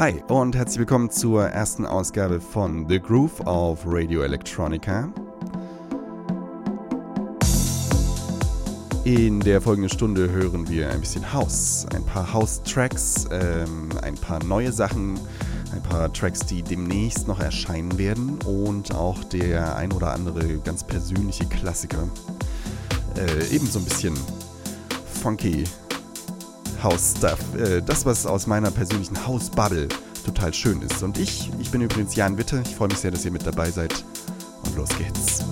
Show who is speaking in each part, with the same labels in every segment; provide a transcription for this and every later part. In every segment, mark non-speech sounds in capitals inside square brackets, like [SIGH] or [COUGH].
Speaker 1: Hi und herzlich willkommen zur ersten Ausgabe von The Groove auf Radio Electronica. In der folgenden Stunde hören wir ein bisschen House, ein paar House-Tracks, ähm, ein paar neue Sachen, ein paar Tracks, die demnächst noch erscheinen werden und auch der ein oder andere ganz persönliche Klassiker. Äh, ebenso ein bisschen funky House-Stuff. Äh, das, was aus meiner persönlichen House-Bubble total schön ist. Und ich, ich bin übrigens Jan Witte. Ich freue mich sehr, dass ihr mit dabei seid. Und los geht's.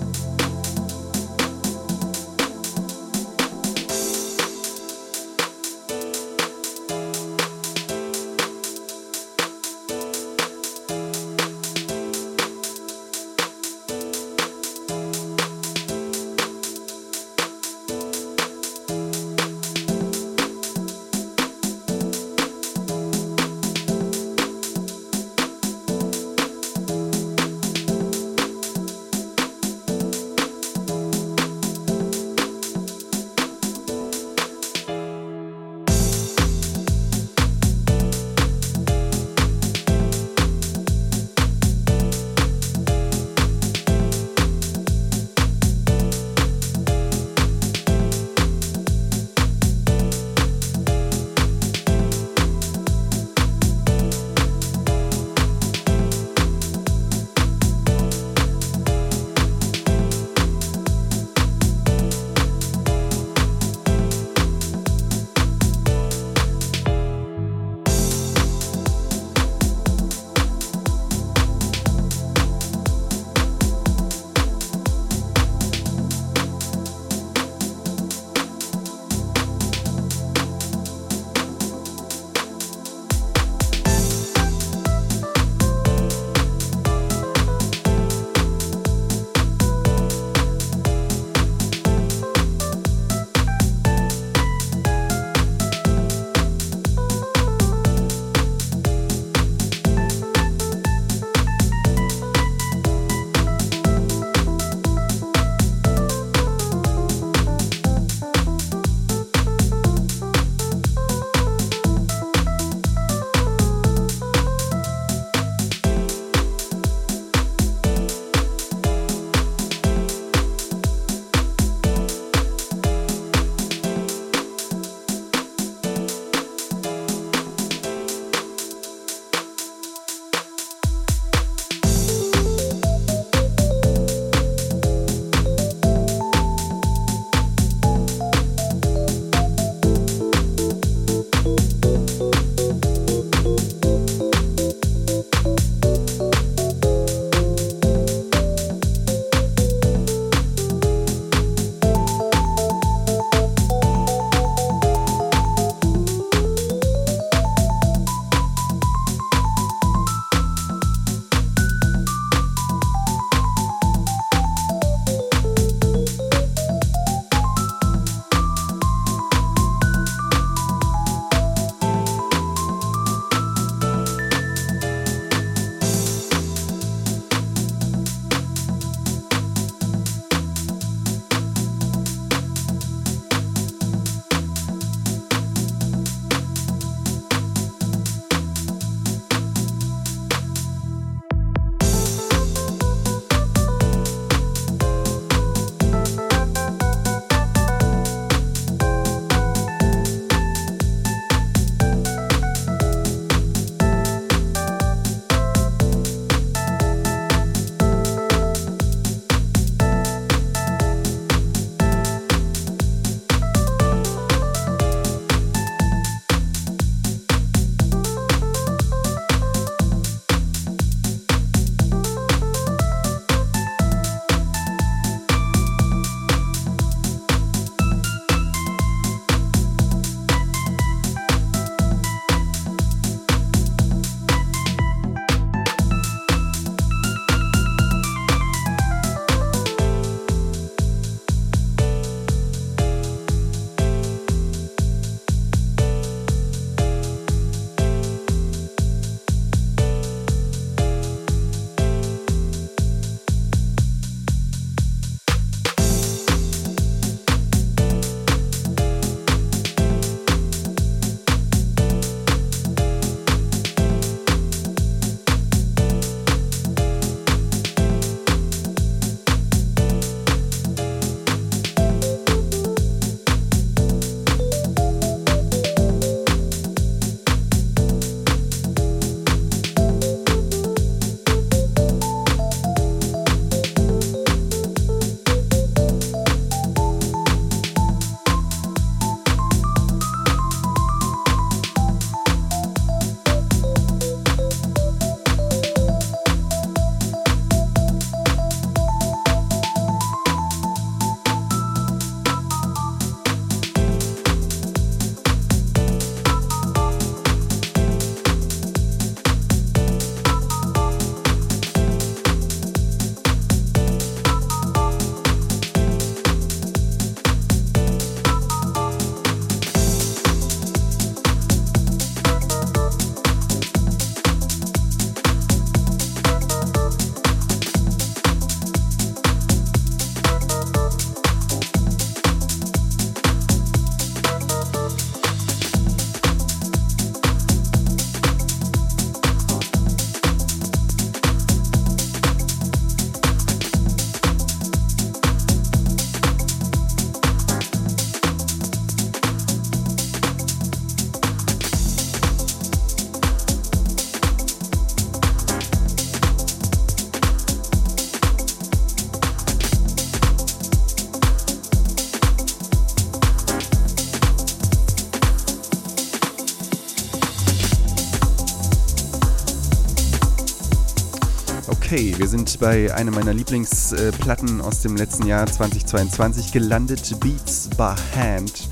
Speaker 1: Okay, wir sind bei einer meiner Lieblingsplatten aus dem letzten Jahr 2022 gelandet. Beats by Hand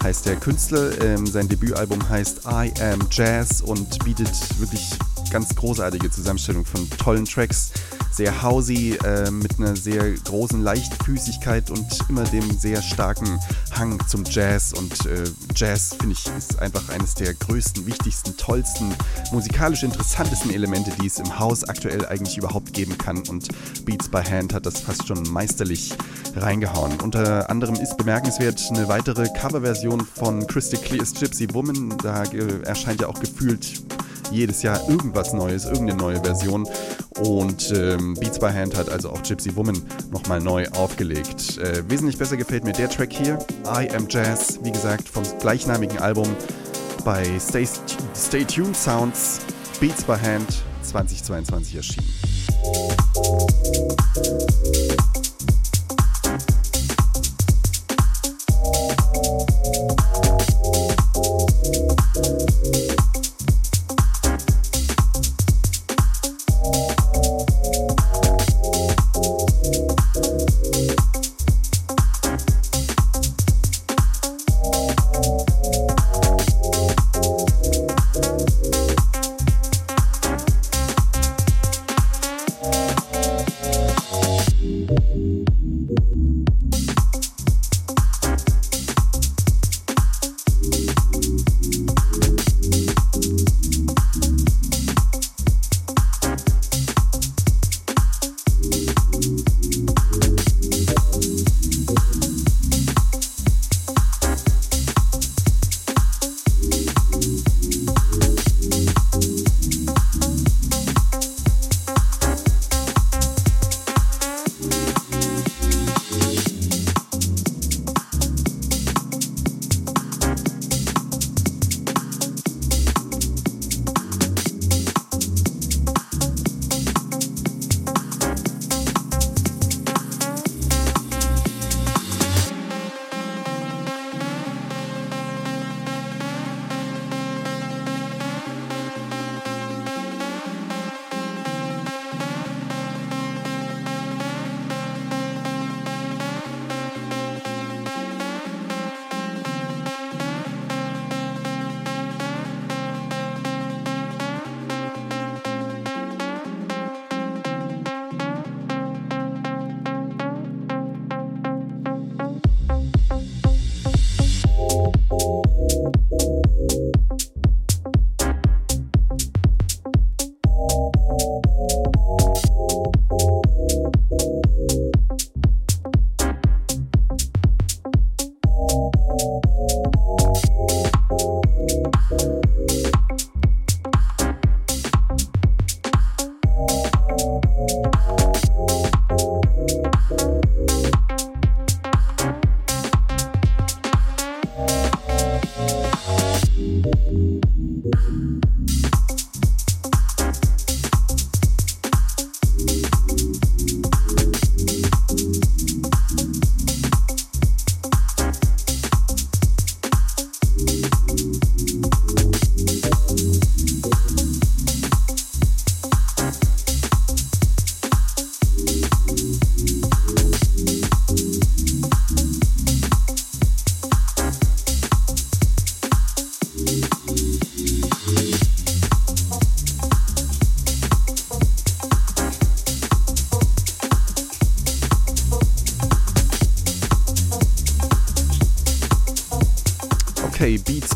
Speaker 1: heißt der Künstler. Ähm, sein Debütalbum heißt I Am Jazz und bietet wirklich ganz großartige Zusammenstellung von tollen Tracks sehr housey, äh, mit einer sehr großen Leichtfüßigkeit und immer dem sehr starken Hang zum Jazz. Und äh, Jazz, finde ich, ist einfach eines der größten, wichtigsten, tollsten, musikalisch interessantesten Elemente, die es im Haus aktuell eigentlich überhaupt geben kann. Und Beats by Hand hat das fast schon meisterlich reingehauen. Unter anderem ist bemerkenswert eine weitere Coverversion von Christy Clears Gypsy Woman. Da erscheint ja auch gefühlt jedes Jahr irgendwas Neues, irgendeine neue Version. Und ähm, Beats by Hand hat also auch Gypsy Woman nochmal neu aufgelegt. Äh, wesentlich besser gefällt mir der Track hier, I Am Jazz, wie gesagt, vom gleichnamigen Album bei Stay, Stay Tuned Sounds, Beats by Hand 2022 erschienen.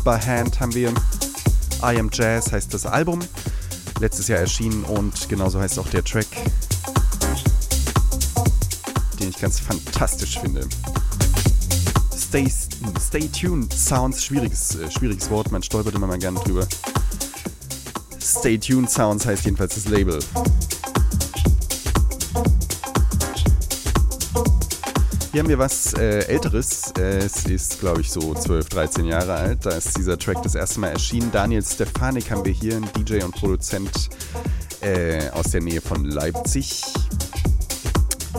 Speaker 1: By Hand haben wir. I Am Jazz heißt das Album. Letztes Jahr erschienen und genauso heißt auch der Track, den ich ganz fantastisch finde. Stay, stay tuned Sounds, schwieriges, äh, schwieriges Wort, man stolpert immer mal gerne drüber. Stay tuned Sounds heißt jedenfalls das Label. Hier haben wir was äh, Älteres. Es ist, glaube ich, so 12, 13 Jahre alt. Da ist dieser Track das erste Mal erschienen. Daniel Stefanik haben wir hier, ein DJ und Produzent äh, aus der Nähe von Leipzig.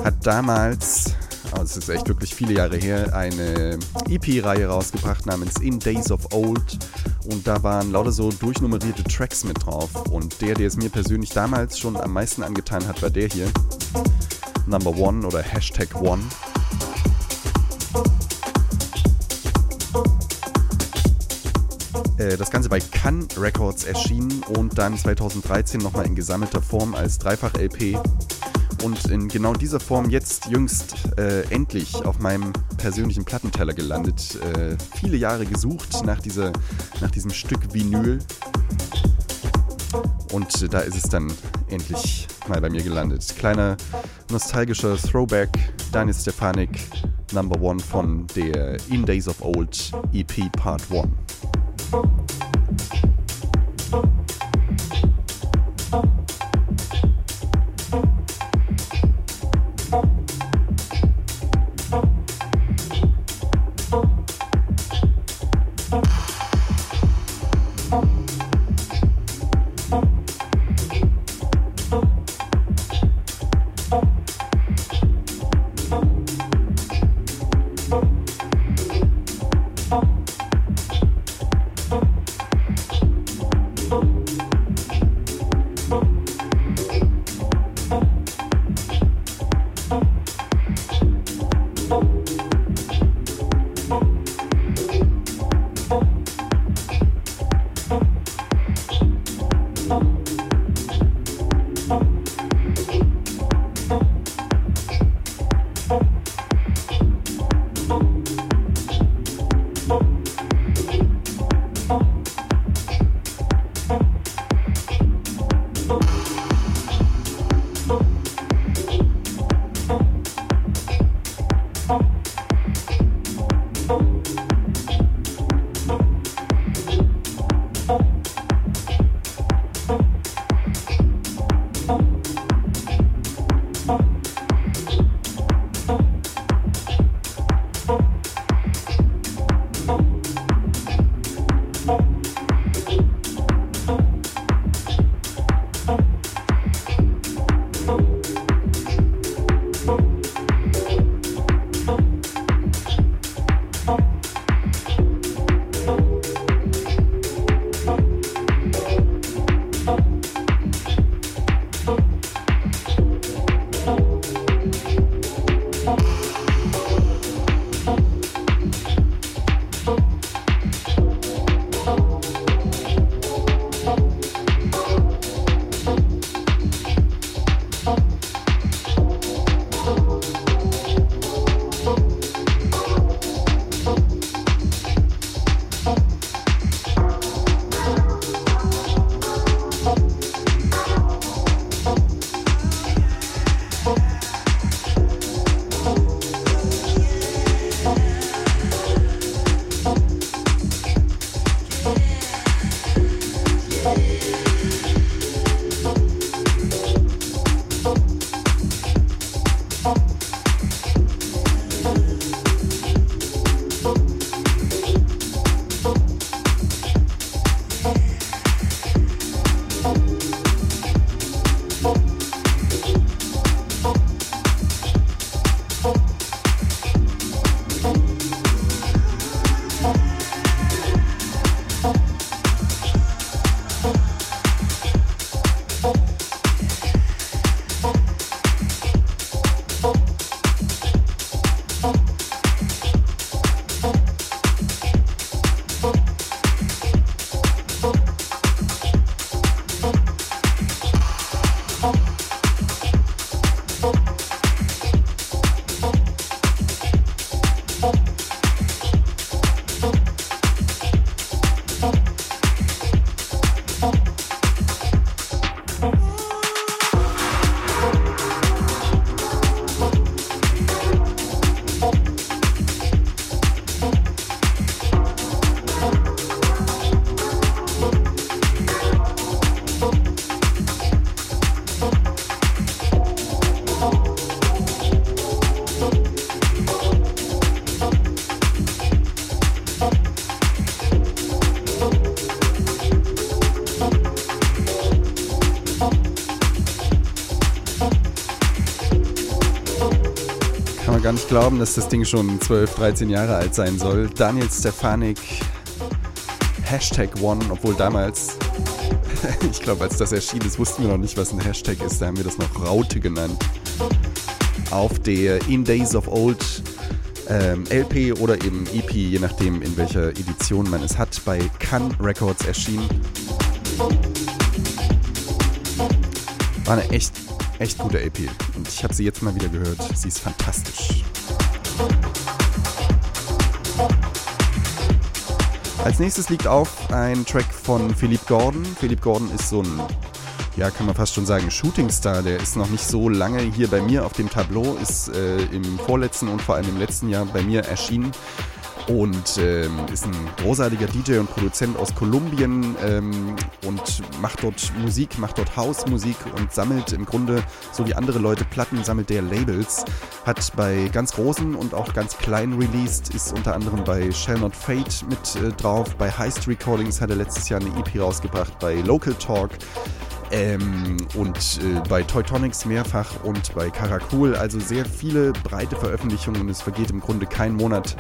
Speaker 1: Hat damals es ist echt wirklich viele Jahre her, eine EP-Reihe rausgebracht namens In Days of Old. Und da waren lauter so durchnummerierte Tracks mit drauf. Und der, der es mir persönlich damals schon am meisten angetan hat, war der hier. Number One oder Hashtag One. Äh, das Ganze bei Can Records erschienen und dann 2013 nochmal in gesammelter Form als Dreifach-LP und in genau dieser Form jetzt jüngst äh, endlich auf meinem persönlichen Plattenteller gelandet. Äh, viele Jahre gesucht nach, dieser, nach diesem Stück Vinyl und da ist es dann endlich mal bei mir gelandet. Kleiner nostalgischer Throwback, Daniel Stefanik, Number One von der In Days of Old EP Part 1. Oh. Glauben, dass das Ding schon 12, 13 Jahre alt sein soll. Daniel Stefanik, Hashtag One, obwohl damals, [LAUGHS] ich glaube, als das erschien ist, wussten wir noch nicht, was ein Hashtag ist. Da haben wir das noch Raute genannt. Auf der In Days of Old ähm, LP oder eben EP, je nachdem, in welcher Edition man es hat, bei Can Records erschienen. War eine echt, echt gute LP. Und ich habe sie jetzt mal wieder gehört. Sie ist fantastisch. Als nächstes liegt auf ein Track von Philippe Gordon. Philippe Gordon ist so ein, ja, kann man fast schon sagen, Shootingstar. Der ist noch nicht so lange hier bei mir auf dem Tableau, ist äh, im vorletzten und vor allem im letzten Jahr bei mir erschienen und ähm, ist ein großartiger DJ und Produzent aus Kolumbien ähm, und macht dort Musik, macht dort Hausmusik und sammelt im Grunde, so wie andere Leute Platten, sammelt der Labels. Hat bei ganz großen und auch ganz kleinen released, ist unter anderem bei Shall Not Fade mit äh, drauf, bei Heist Recordings hat er letztes Jahr eine EP rausgebracht, bei Local Talk ähm, und äh, bei Teutonics mehrfach und bei Karakul. Also sehr viele breite Veröffentlichungen und es vergeht im Grunde kein Monat,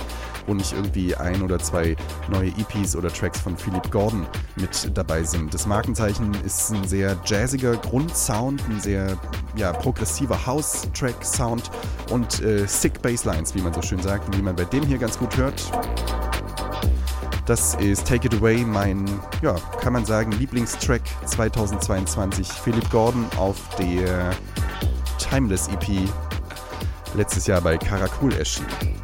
Speaker 1: wo nicht irgendwie ein oder zwei neue EPs oder Tracks von Philip Gordon mit dabei sind. Das Markenzeichen ist ein sehr jazziger Grundsound, ein sehr ja, progressiver House-Track-Sound und äh, sick Basslines, wie man so schön sagt, wie man bei dem hier ganz gut hört. Das ist Take It Away, mein, ja, kann man sagen, Lieblingstrack 2022. Philip Gordon auf der Timeless EP letztes Jahr bei Karakul erschienen.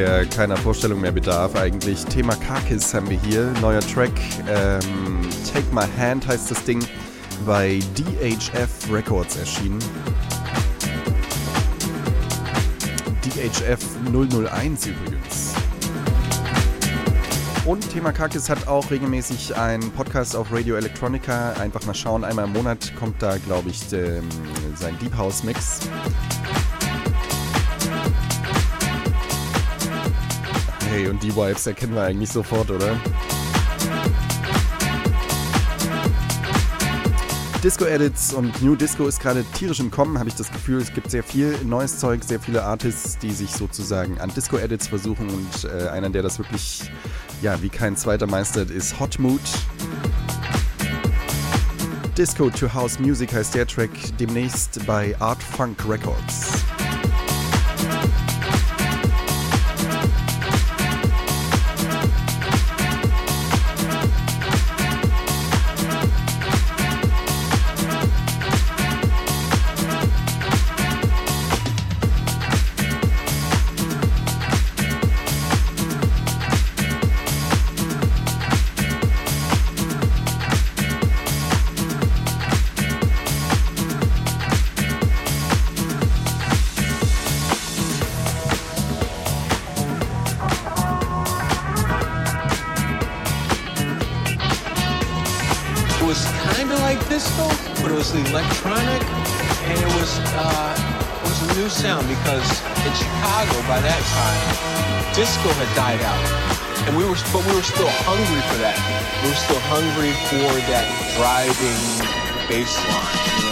Speaker 1: Der keiner Vorstellung mehr bedarf eigentlich. Thema Kakis haben wir hier. Neuer Track. Ähm, Take My Hand heißt das Ding. Bei DHF Records erschienen. DHF 001 übrigens. Und Thema Kakis hat auch regelmäßig einen Podcast auf Radio Electronica. Einfach mal schauen, einmal im Monat kommt da, glaube ich, ähm, sein Deep House Mix. Hey, und die Vibes erkennen wir eigentlich sofort, oder? Disco-Edits und New Disco ist gerade tierisch im Kommen, habe ich das Gefühl. Es gibt sehr viel neues Zeug, sehr viele Artists, die sich sozusagen an Disco-Edits versuchen und äh, einer, der das wirklich, ja, wie kein zweiter meistert, ist Hot Mood. Disco to House Music heißt der Track demnächst bei Art Funk Records.
Speaker 2: electronic and it was uh, it was a new sound because in Chicago by that time disco had died out. And we were but we were still hungry for that. We were still hungry for that driving bass line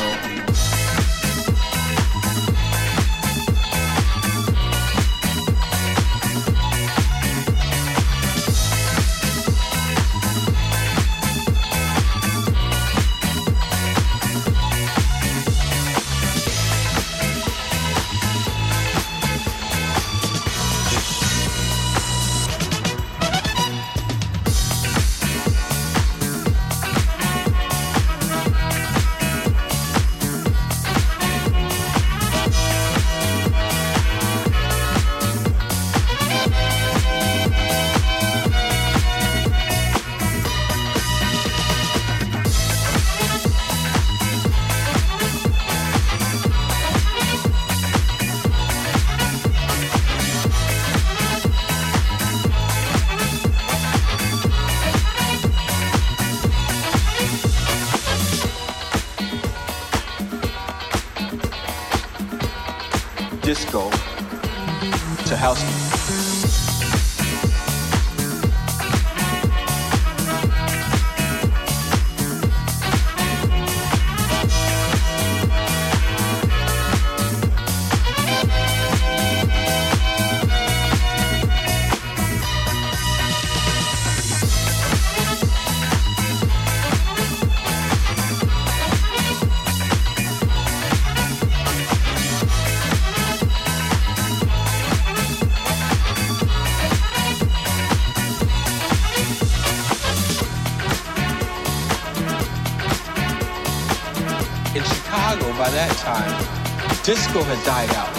Speaker 2: disco had died out.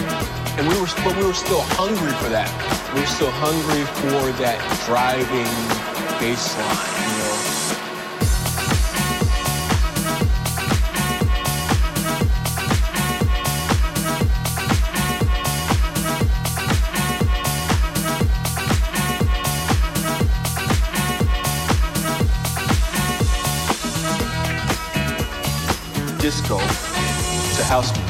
Speaker 2: And we were, but we were still hungry for that. We were still hungry for that driving bass line, you know. disco to house music.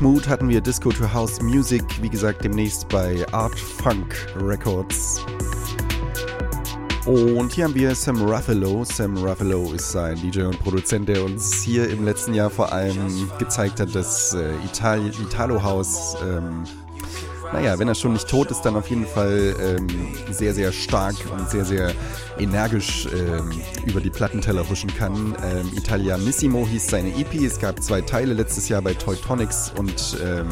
Speaker 3: Mood hatten wir Disco to House Music, wie gesagt, demnächst bei Art Funk Records. Und hier haben wir Sam Ruffalo. Sam Ruffalo ist ein DJ und Produzent, der uns hier im letzten Jahr vor allem gezeigt hat, dass äh, Itali Italo House ähm, naja, wenn er schon nicht tot ist, dann auf jeden Fall ähm, sehr, sehr stark und sehr, sehr energisch ähm, über die Plattenteller huschen kann. Ähm, Italianissimo hieß seine EP. Es gab zwei Teile letztes Jahr bei Teutonics und ähm,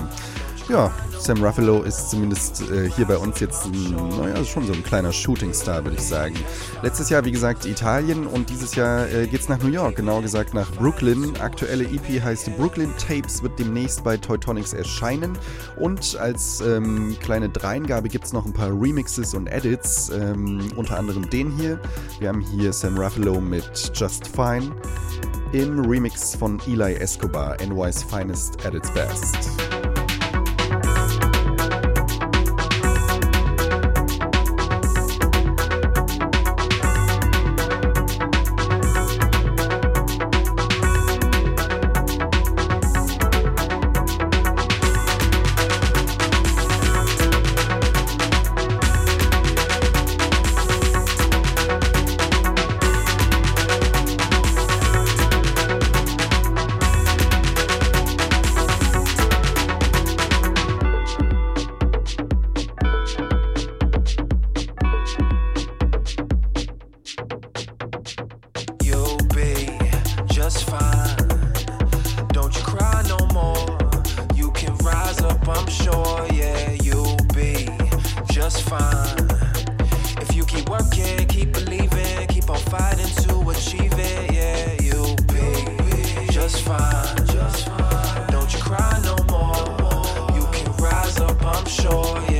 Speaker 3: ja, Sam Ruffalo ist zumindest äh, hier bei uns jetzt naja, schon so ein kleiner Shootingstar, würde ich sagen. Letztes Jahr, wie gesagt, Italien und dieses Jahr äh, geht's nach New York, genauer gesagt nach Brooklyn. Aktuelle EP heißt Brooklyn Tapes, wird demnächst bei Teutonics erscheinen. Und als ähm, kleine Dreingabe gibt's noch ein paar Remixes und Edits, ähm, unter anderem den hier. Wir haben hier Sam Ruffalo mit Just Fine im Remix von Eli Escobar, NY's Finest at its Best. fighting to achieve it. Yeah, you'll be just fine. Don't you cry no more. You can rise up, I'm sure.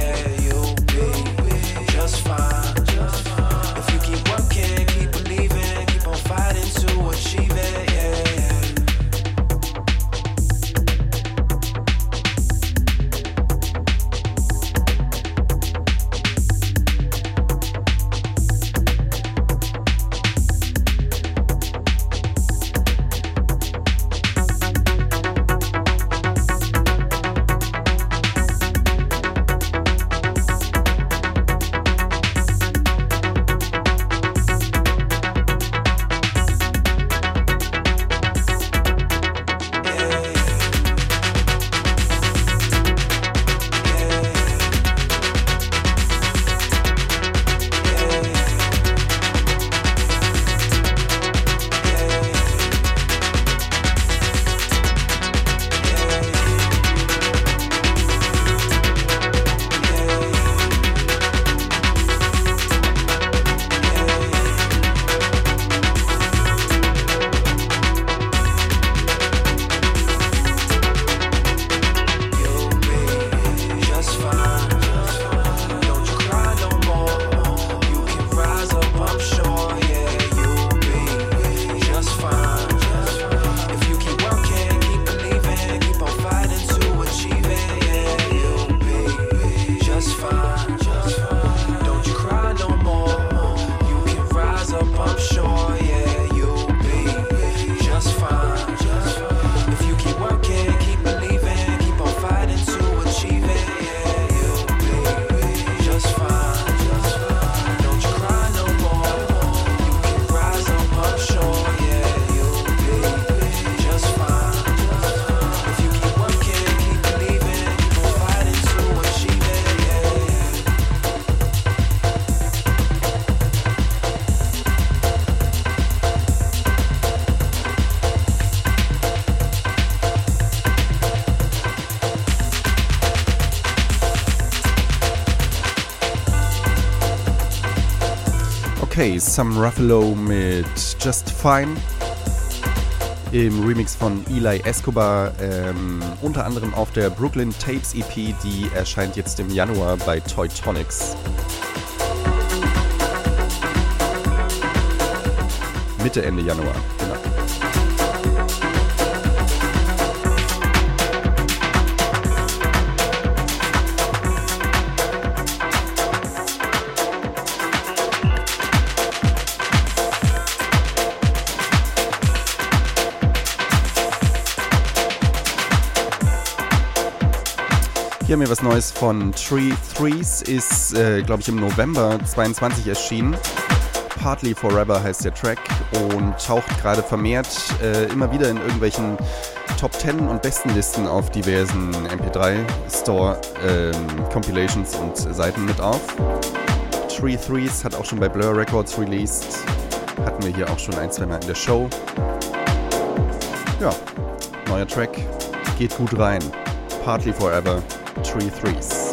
Speaker 3: Okay, Sam Ruffalo mit Just Fine im Remix von Eli Escobar, ähm, unter anderem auf der Brooklyn Tapes EP, die erscheint jetzt im Januar bei Toy Tonics. Mitte, Ende Januar.
Speaker 1: Hier haben wir was Neues von Tree Threes, ist, äh, glaube ich, im November 22 erschienen. Partly Forever heißt der Track und taucht gerade vermehrt äh, immer wieder in irgendwelchen Top 10 und besten Listen auf diversen MP3 Store ähm, Compilations und Seiten mit auf. Tree Threes hat auch schon bei Blur Records released. Hatten wir hier auch schon ein, zwei Mal in der Show. Ja, neuer Track. Geht gut rein. Partly Forever, Tree Threes.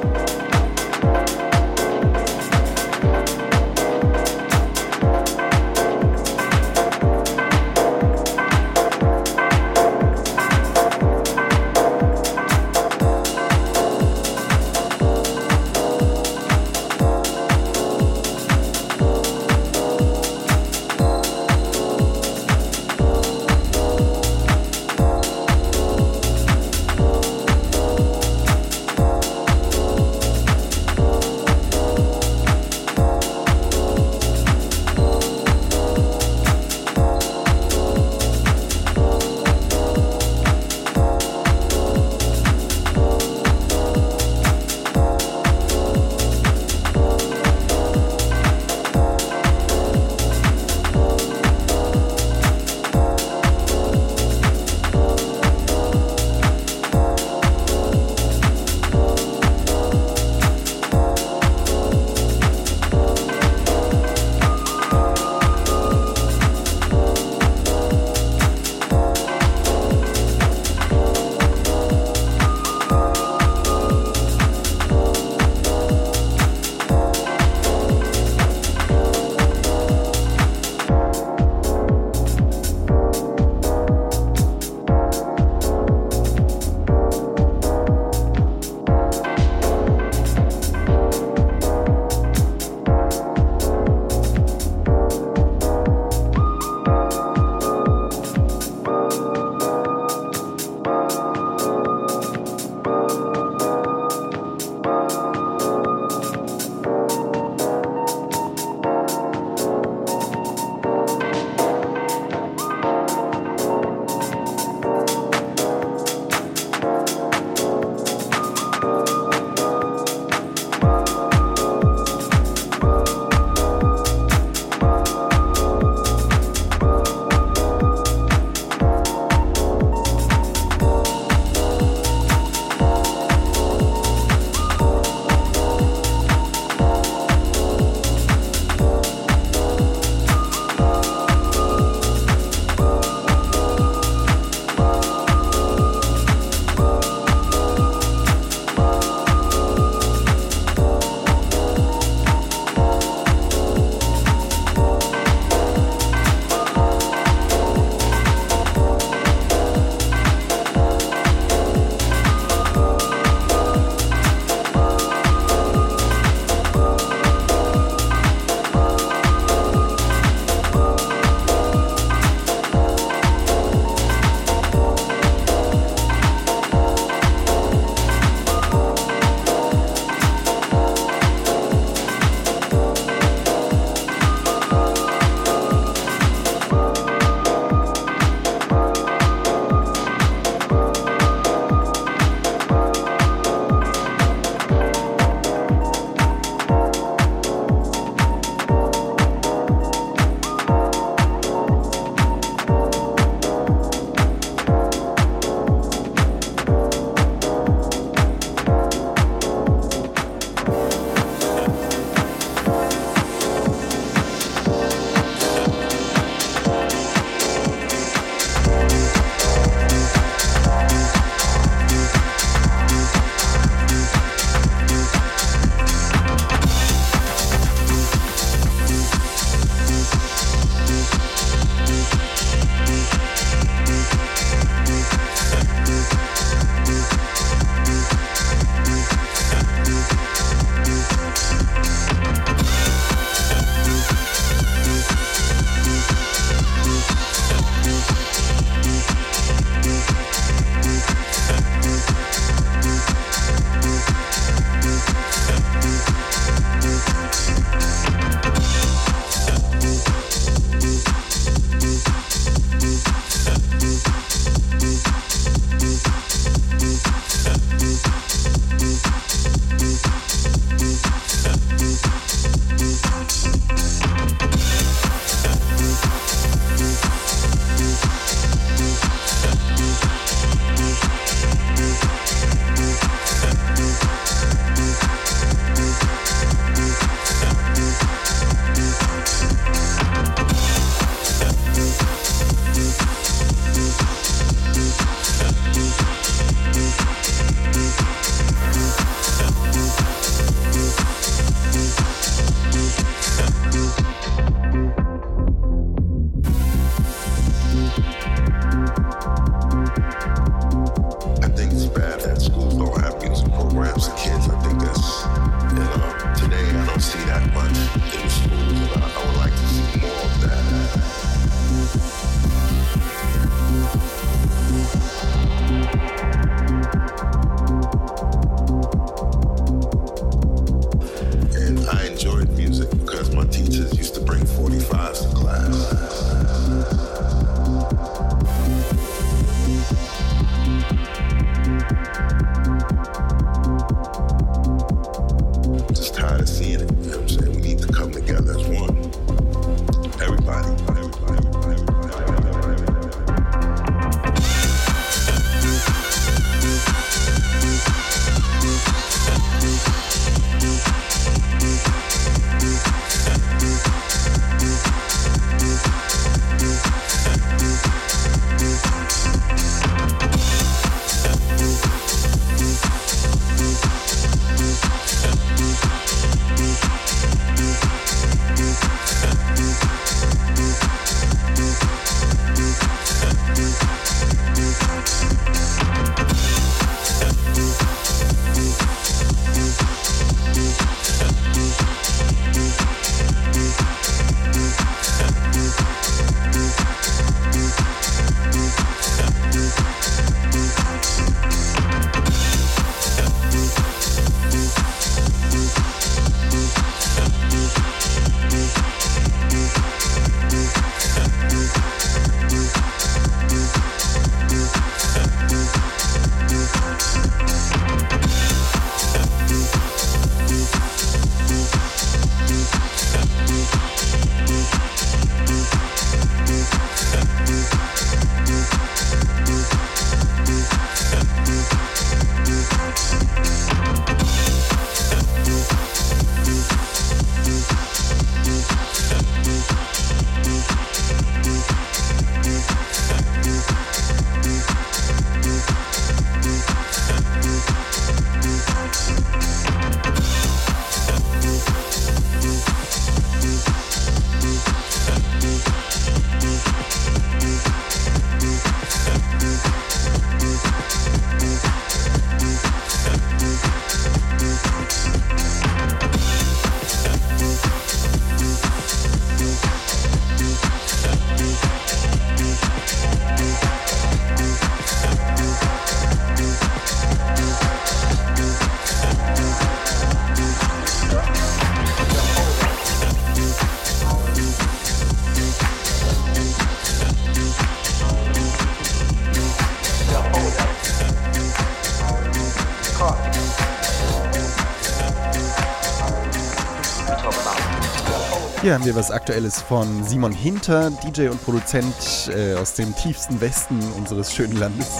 Speaker 1: Hier haben wir was Aktuelles von Simon Hinter, DJ und Produzent äh, aus dem tiefsten Westen unseres schönen Landes.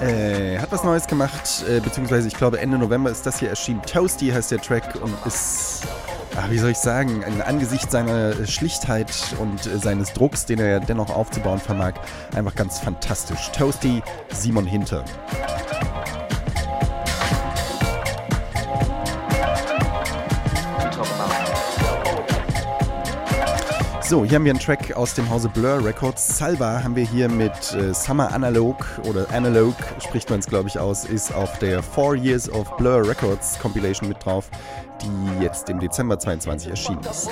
Speaker 1: Äh, hat was Neues gemacht, äh, beziehungsweise ich glaube Ende November ist das hier erschienen. Toasty heißt der Track und ist, ach, wie soll ich sagen, ein Angesicht seiner Schlichtheit und äh, seines Drucks, den er dennoch aufzubauen vermag, einfach ganz fantastisch. Toasty, Simon Hinter. So, hier haben wir einen Track aus dem Hause Blur Records. Salva haben wir hier mit äh, Summer Analog oder Analog, spricht man es glaube ich aus, ist auf der Four Years of Blur Records Compilation mit drauf, die jetzt im Dezember 22 erschienen ist.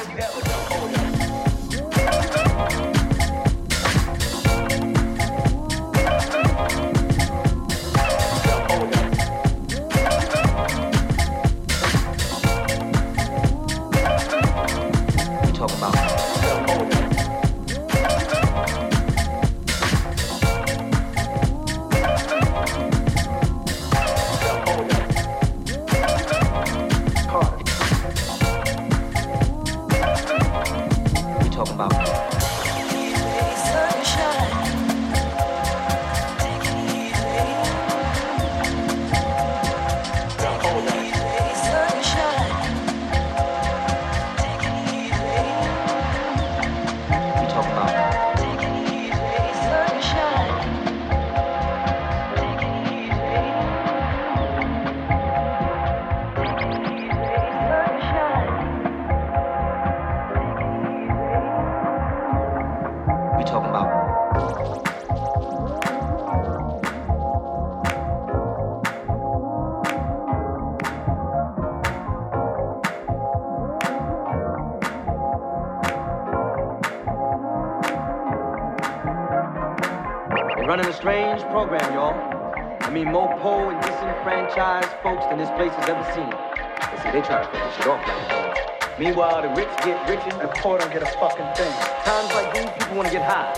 Speaker 4: Meanwhile, the rich get richer, the poor don't get a fucking thing. Times like these, people want to get high.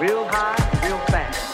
Speaker 4: Real high, real fast.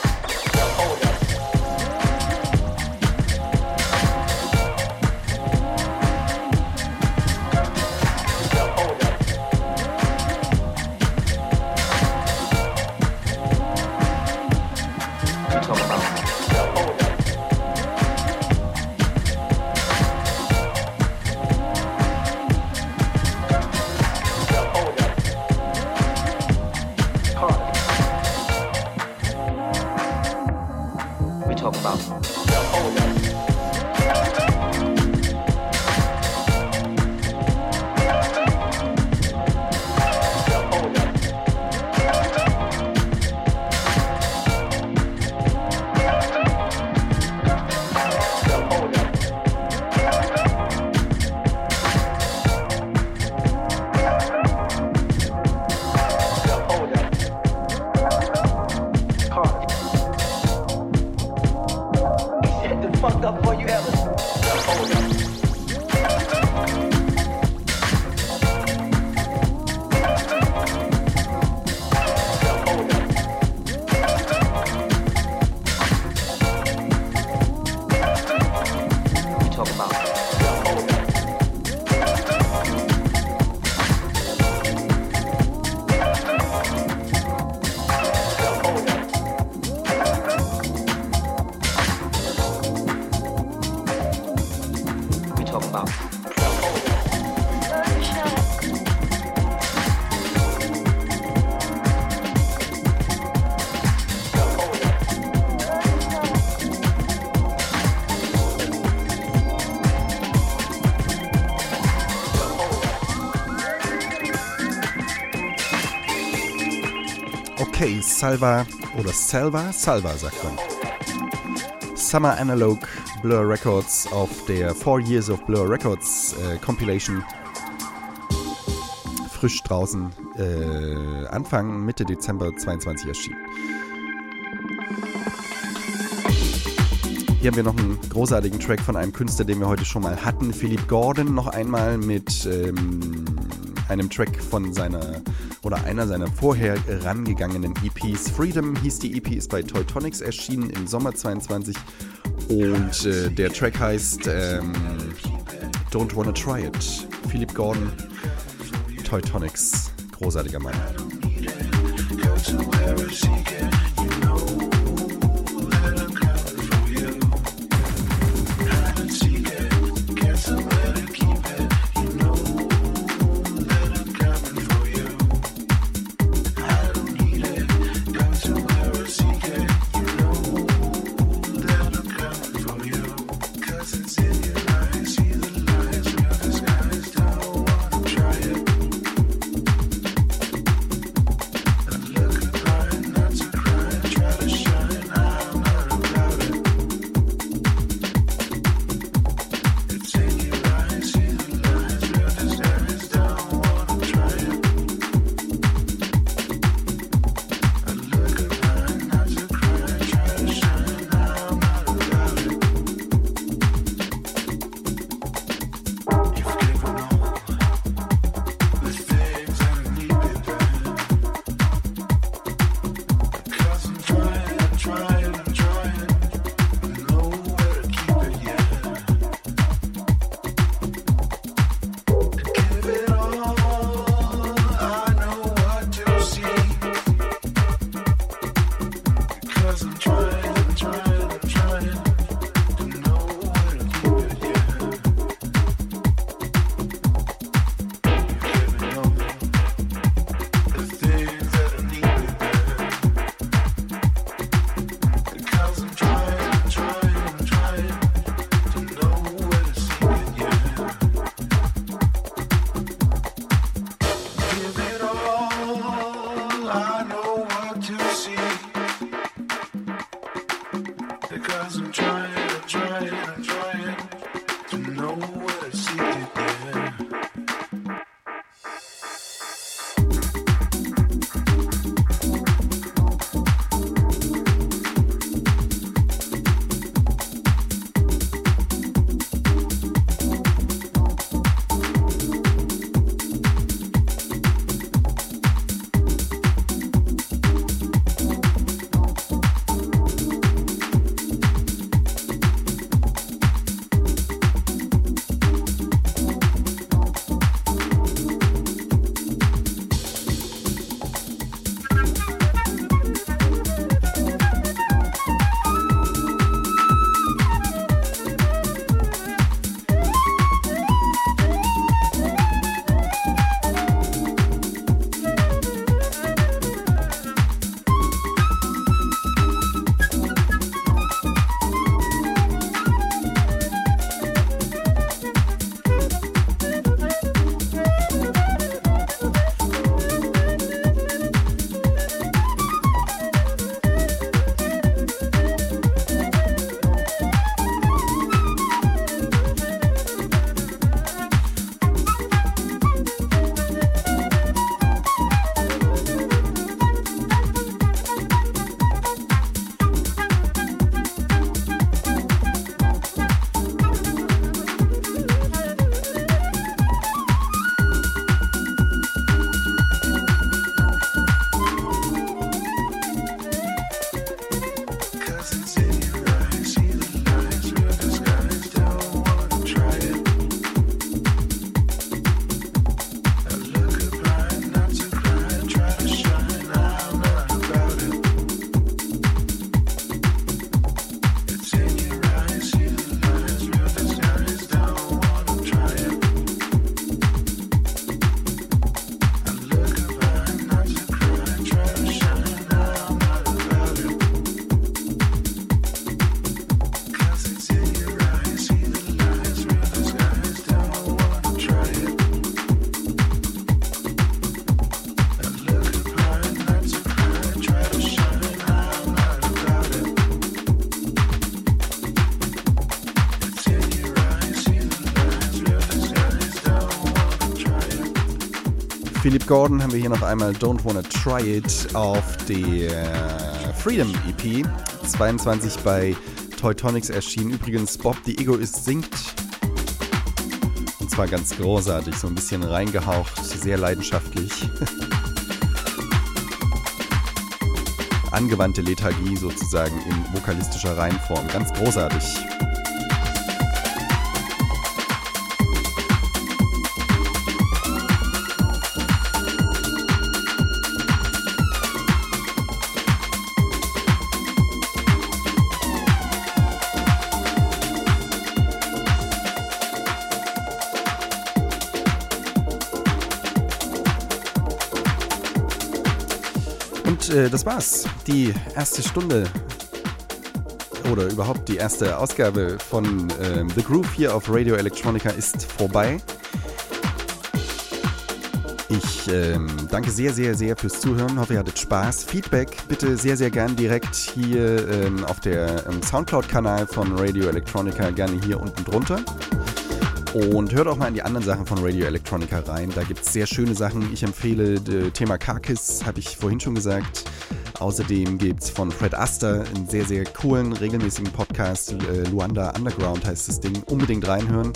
Speaker 1: Salva oder Salva, Salva sagt man. Summer Analog Blur Records auf der Four Years of Blur Records äh, Compilation. Frisch draußen, äh, Anfang, Mitte Dezember 22 erschienen. Hier haben wir noch einen großartigen Track von einem Künstler, den wir heute schon mal hatten. Philipp Gordon noch einmal mit ähm, einem Track von seiner oder einer seiner vorher herangegangenen EPs. Freedom hieß die EP, ist bei Teutonics erschienen im Sommer 22 und äh, der Track heißt ähm, Don't Wanna Try It.
Speaker 5: Philip Gordon, Toy Tonics, großartiger Mann. Philip Gordon haben wir hier noch einmal Don't Wanna Try It auf der Freedom EP 22 bei Teutonics erschienen. Übrigens, Bob the Egoist singt. Und zwar ganz großartig, so ein bisschen reingehaucht, sehr leidenschaftlich. [LAUGHS] Angewandte Lethargie sozusagen in vokalistischer Reihenform. Ganz großartig.
Speaker 1: Äh, das war's. Die erste Stunde oder überhaupt die erste Ausgabe von äh, The Groove hier auf Radio Electronica ist vorbei. Ich ähm, danke sehr, sehr, sehr fürs Zuhören. Hoffe, ihr hattet Spaß. Feedback bitte sehr, sehr gern direkt hier ähm, auf der ähm, Soundcloud-Kanal von Radio Electronica, gerne hier unten drunter. Und hört auch mal in die anderen Sachen von Radio Electronica rein. Da gibt es sehr schöne Sachen. Ich empfehle das Thema Karkis, habe ich vorhin schon gesagt. Außerdem gibt es von Fred Aster einen sehr, sehr coolen, regelmäßigen Podcast. Äh, Luanda Underground heißt das Ding. Unbedingt reinhören.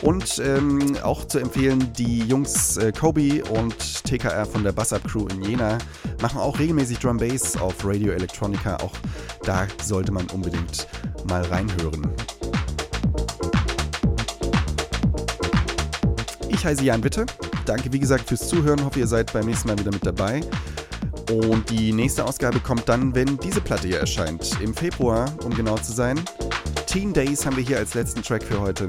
Speaker 1: Und ähm, auch zu empfehlen, die Jungs äh, Kobe und TKR von der Bus Up Crew in Jena machen auch regelmäßig Drum Bass auf Radio Electronica. Auch da sollte man unbedingt mal reinhören. Ich heiße Jan Witte. Danke wie gesagt fürs Zuhören. Hoffe, ihr seid beim nächsten Mal wieder mit dabei. Und die nächste Ausgabe kommt dann, wenn diese Platte hier erscheint. Im Februar, um genau zu sein. Teen Days haben wir hier als letzten Track für heute.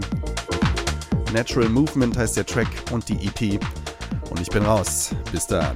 Speaker 1: Natural Movement heißt der Track und die EP. Und ich bin raus. Bis dann.